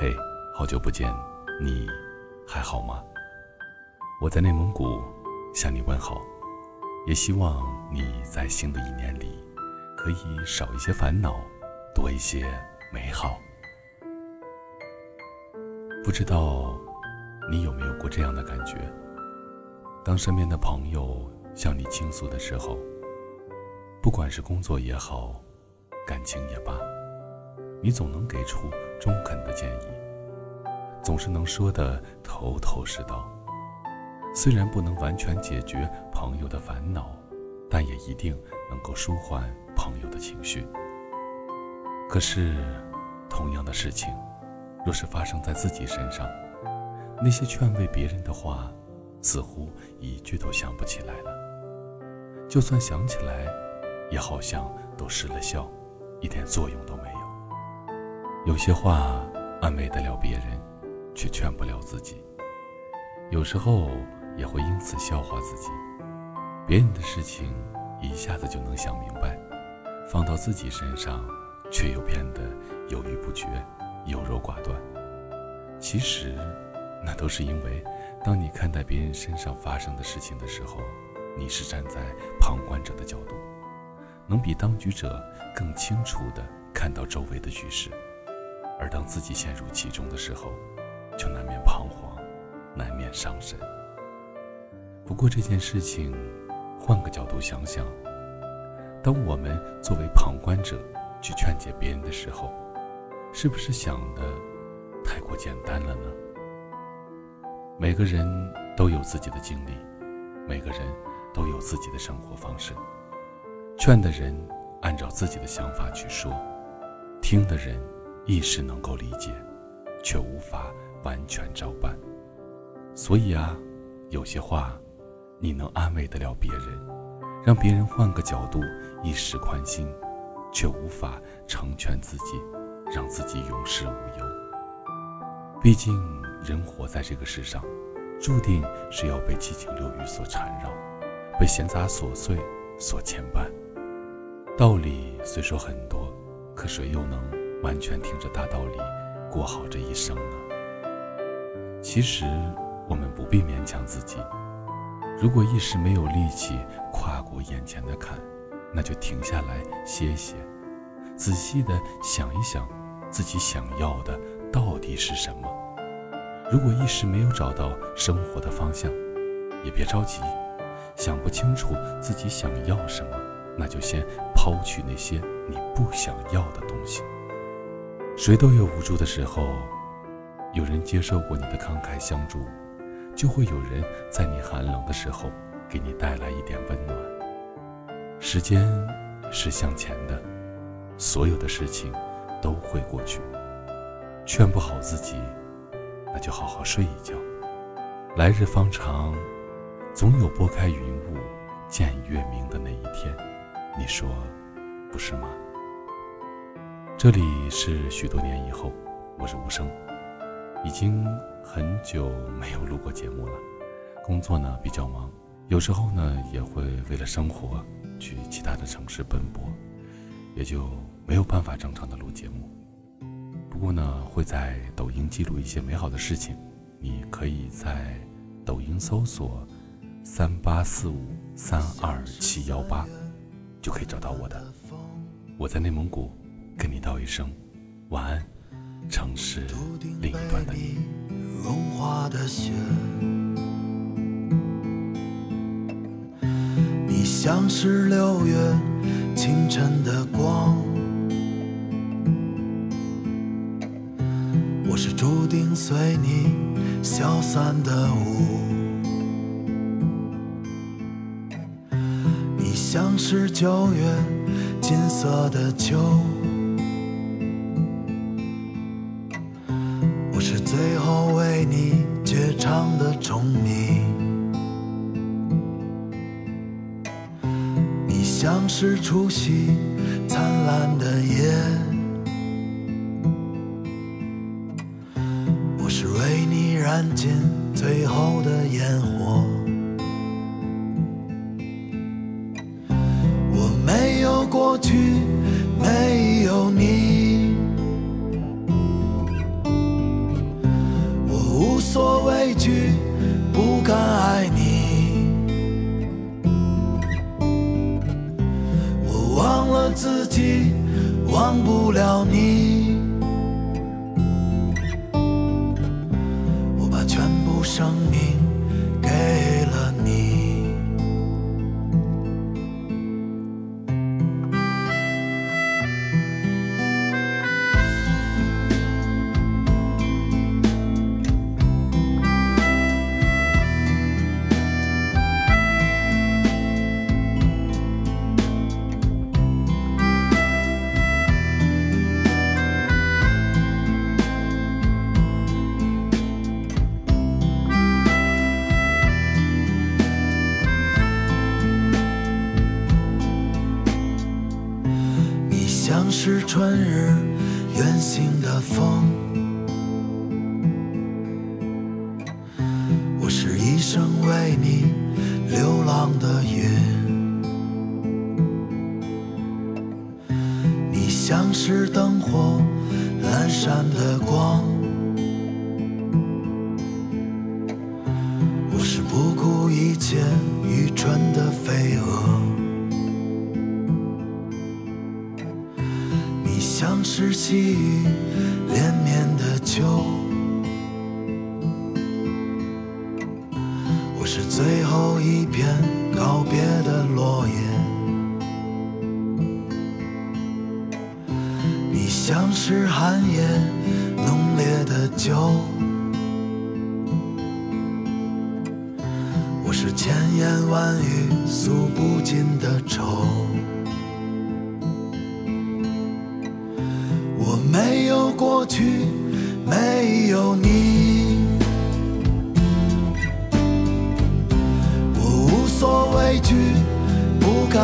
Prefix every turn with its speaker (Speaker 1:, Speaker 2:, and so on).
Speaker 1: 嘿，好久不见，你还好吗？我在内蒙古向你问好，也希望你在新的一年里可以少一些烦恼，多一些美好。不知道你有没有过这样的感觉？当身边的朋友向你倾诉的时候，不管是工作也好，感情也罢，你总能给出中肯的建议，总是能说得头头是道。虽然不能完全解决朋友的烦恼，但也一定能够舒缓朋友的情绪。可是，同样的事情，若是发生在自己身上，那些劝慰别人的话，似乎一句都想不起来了。就算想起来，也好像都失了效，一点作用都没有。有些话安慰得了别人，却劝不了自己。有时候也会因此笑话自己。别人的事情一下子就能想明白，放到自己身上，却又变得犹豫不决、优柔寡断。其实，那都是因为，当你看待别人身上发生的事情的时候，你是站在旁观者的角度，能比当局者更清楚地看到周围的局势，而当自己陷入其中的时候，就难免彷徨，难免伤神。不过这件事情，换个角度想想，当我们作为旁观者去劝解别人的时候，是不是想的太过简单了呢？每个人都有自己的经历，每个人。都有自己的生活方式，劝的人按照自己的想法去说，听的人亦是能够理解，却无法完全照办。所以啊，有些话你能安慰得了别人，让别人换个角度一时宽心，却无法成全自己，让自己永世无忧。毕竟人活在这个世上，注定是要被七情六欲所缠绕。被闲杂琐碎所牵绊，道理虽说很多，可谁又能完全听着大道理过好这一生呢？其实我们不必勉强自己，如果一时没有力气跨过眼前的坎，那就停下来歇歇，仔细的想一想自己想要的到底是什么。如果一时没有找到生活的方向，也别着急。想不清楚自己想要什么，那就先抛去那些你不想要的东西。谁都有无助的时候，有人接受过你的慷慨相助，就会有人在你寒冷的时候给你带来一点温暖。时间是向前的，所有的事情都会过去。劝不好自己，那就好好睡一觉，来日方长。总有拨开云雾见月明的那一天，你说不是吗？这里是许多年以后，我是无声，已经很久没有录过节目了。工作呢比较忙，有时候呢也会为了生活去其他的城市奔波，也就没有办法正常的录节目。不过呢，会在抖音记录一些美好的事情，你可以在抖音搜索。三八四五三二七幺八，就可以找到我的。我在内蒙古，跟你道一声晚安。城市另一端的你。
Speaker 2: 融化的雪，你像是六月清晨的光，我是注定随你消散的雾。你像是九月金色的秋，最后为你绝唱的虫鸣。你像是除夕灿烂的夜，我是为你燃尽最后的烟火。我没有过去没有你，无所畏惧不敢爱你。我忘了自己忘不了你。像是春日远行的风，我是一生为你流浪的云。你像是灯火阑珊的光，我是不顾一切愚蠢的飞蛾。像是细雨连绵的秋，我是最后一片告别的落叶。你像是寒夜浓烈的酒，我是千言万语诉不尽的愁。过去，没有你，我无所畏惧，不敢